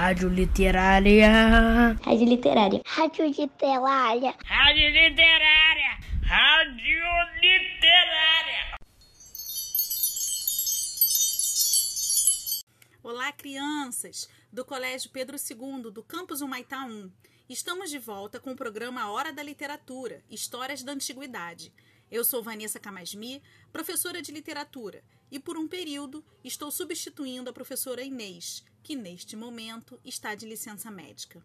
Rádio Literária. Rádio Literária. Rádio Literária. Rádio Literária. Rádio Literária. Olá, crianças do Colégio Pedro II, do Campus Humaitá 1. Estamos de volta com o programa Hora da Literatura, Histórias da Antiguidade. Eu sou Vanessa Camasmi, professora de literatura, e por um período estou substituindo a professora Inês, que neste momento está de licença médica.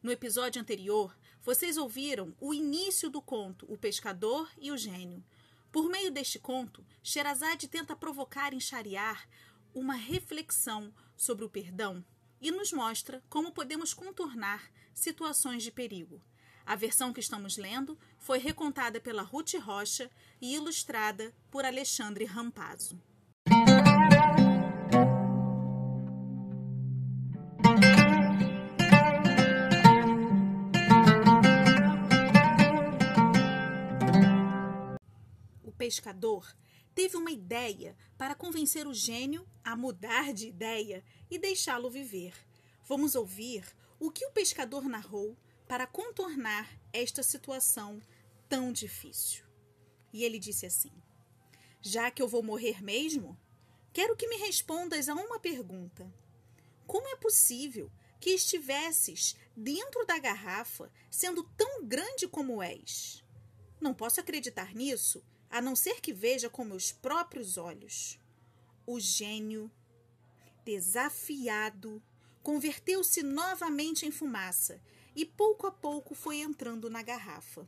No episódio anterior, vocês ouviram o início do conto O Pescador e o Gênio. Por meio deste conto, Sherazade tenta provocar em Shariar uma reflexão sobre o perdão e nos mostra como podemos contornar situações de perigo. A versão que estamos lendo foi recontada pela Ruth Rocha e ilustrada por Alexandre Rampazzo. O pescador teve uma ideia para convencer o gênio a mudar de ideia e deixá-lo viver. Vamos ouvir o que o pescador narrou para contornar esta situação tão difícil. E ele disse assim: Já que eu vou morrer mesmo, quero que me respondas a uma pergunta. Como é possível que estivesses dentro da garrafa sendo tão grande como és? Não posso acreditar nisso a não ser que veja com meus próprios olhos. O gênio, desafiado, converteu-se novamente em fumaça e pouco a pouco foi entrando na garrafa.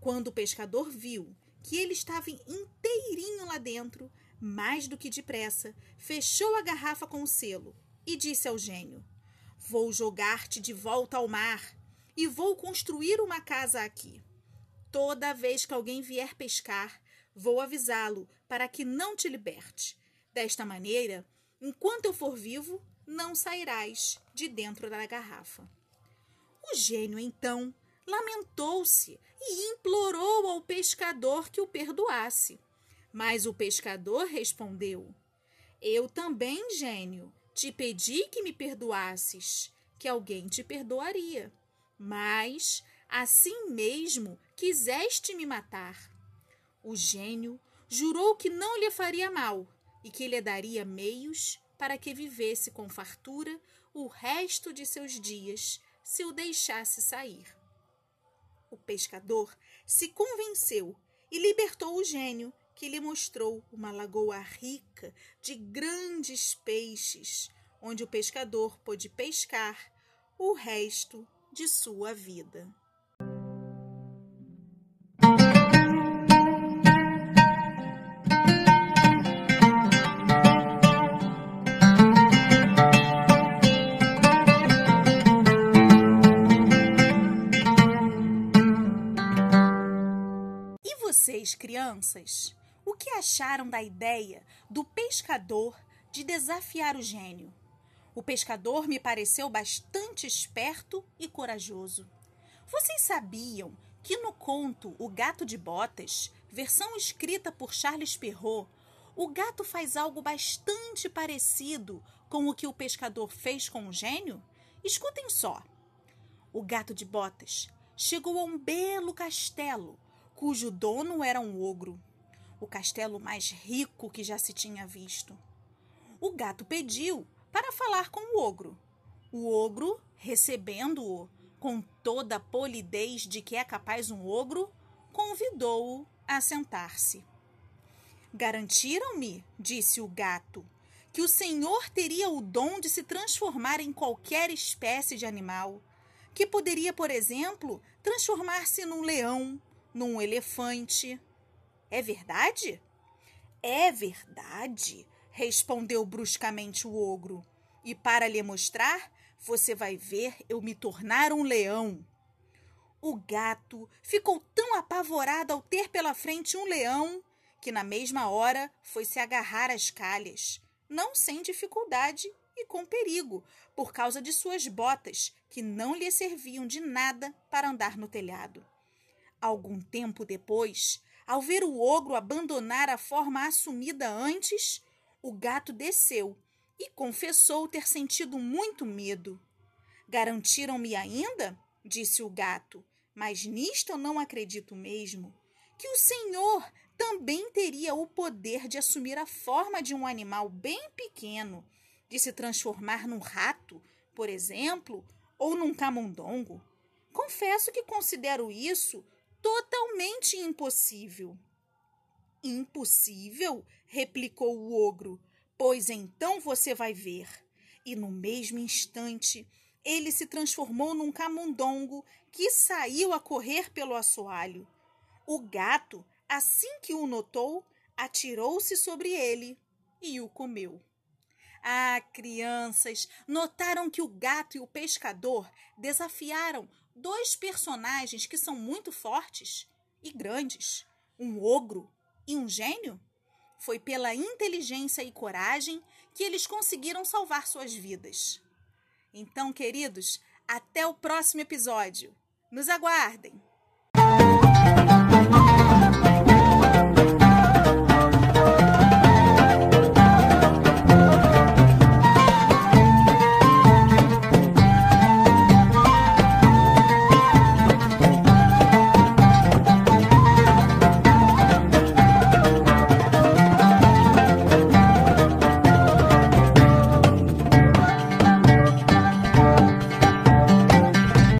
Quando o pescador viu que ele estava inteirinho lá dentro, mais do que depressa, fechou a garrafa com o selo e disse ao gênio: Vou jogar-te de volta ao mar e vou construir uma casa aqui. Toda vez que alguém vier pescar, vou avisá-lo para que não te liberte. Desta maneira, enquanto eu for vivo, não sairás de dentro da garrafa. O gênio, então, lamentou-se e implorou ao pescador que o perdoasse. Mas o pescador respondeu: Eu também, gênio, te pedi que me perdoasses, que alguém te perdoaria. Mas, assim mesmo, quiseste me matar. O gênio jurou que não lhe faria mal e que lhe daria meios para que vivesse com fartura o resto de seus dias, se o deixasse sair. O pescador se convenceu e libertou o gênio, que lhe mostrou uma lagoa rica de grandes peixes, onde o pescador pôde pescar o resto de sua vida. Crianças, o que acharam da ideia do pescador de desafiar o gênio? O pescador me pareceu bastante esperto e corajoso. Vocês sabiam que no conto O Gato de Botas, versão escrita por Charles Perrault, o gato faz algo bastante parecido com o que o pescador fez com o gênio? Escutem só. O gato de botas chegou a um belo castelo, cujo dono era um ogro, o castelo mais rico que já se tinha visto. O gato pediu para falar com o ogro. O ogro, recebendo-o com toda a polidez de que é capaz um ogro, convidou-o a sentar-se. Garantiram-me, disse o gato, que o senhor teria o dom de se transformar em qualquer espécie de animal, que poderia, por exemplo, transformar-se num leão, num elefante. É verdade? É verdade, respondeu bruscamente o ogro. E para lhe mostrar, você vai ver eu me tornar um leão. O gato ficou tão apavorado ao ter pela frente um leão que, na mesma hora, foi se agarrar às calhas, não sem dificuldade e com perigo, por causa de suas botas, que não lhe serviam de nada para andar no telhado. Algum tempo depois, ao ver o ogro abandonar a forma assumida antes, o gato desceu e confessou ter sentido muito medo. Garantiram-me ainda, disse o gato, mas nisto eu não acredito mesmo, que o senhor também teria o poder de assumir a forma de um animal bem pequeno, de se transformar num rato, por exemplo, ou num camundongo. Confesso que considero isso totalmente impossível. Impossível? replicou o ogro. Pois então você vai ver. E no mesmo instante, ele se transformou num camundongo que saiu a correr pelo assoalho. O gato, assim que o notou, atirou-se sobre ele e o comeu. Ah, crianças, notaram que o gato e o pescador desafiaram dois personagens que são muito fortes e grandes, um ogro e um gênio? Foi pela inteligência e coragem que eles conseguiram salvar suas vidas. Então, queridos, até o próximo episódio. Nos aguardem!